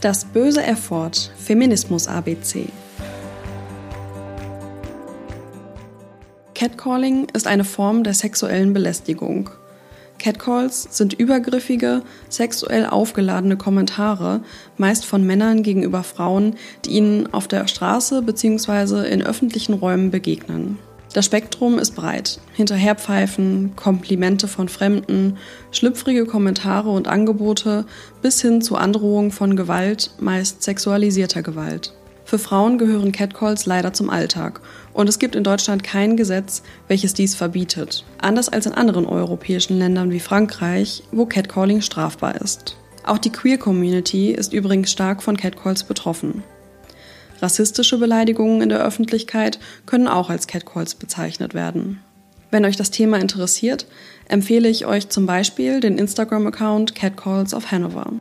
Das böse F-Wort, Feminismus ABC. Catcalling ist eine Form der sexuellen Belästigung. Catcalls sind übergriffige, sexuell aufgeladene Kommentare, meist von Männern gegenüber Frauen, die ihnen auf der Straße bzw. in öffentlichen Räumen begegnen. Das Spektrum ist breit. Hinterherpfeifen, Komplimente von Fremden, schlüpfrige Kommentare und Angebote bis hin zu Androhung von Gewalt, meist sexualisierter Gewalt. Für Frauen gehören Catcalls leider zum Alltag und es gibt in Deutschland kein Gesetz, welches dies verbietet. Anders als in anderen europäischen Ländern wie Frankreich, wo Catcalling strafbar ist. Auch die Queer Community ist übrigens stark von Catcalls betroffen. Rassistische Beleidigungen in der Öffentlichkeit können auch als Catcalls bezeichnet werden. Wenn euch das Thema interessiert, empfehle ich euch zum Beispiel den Instagram-Account Catcalls of Hanover.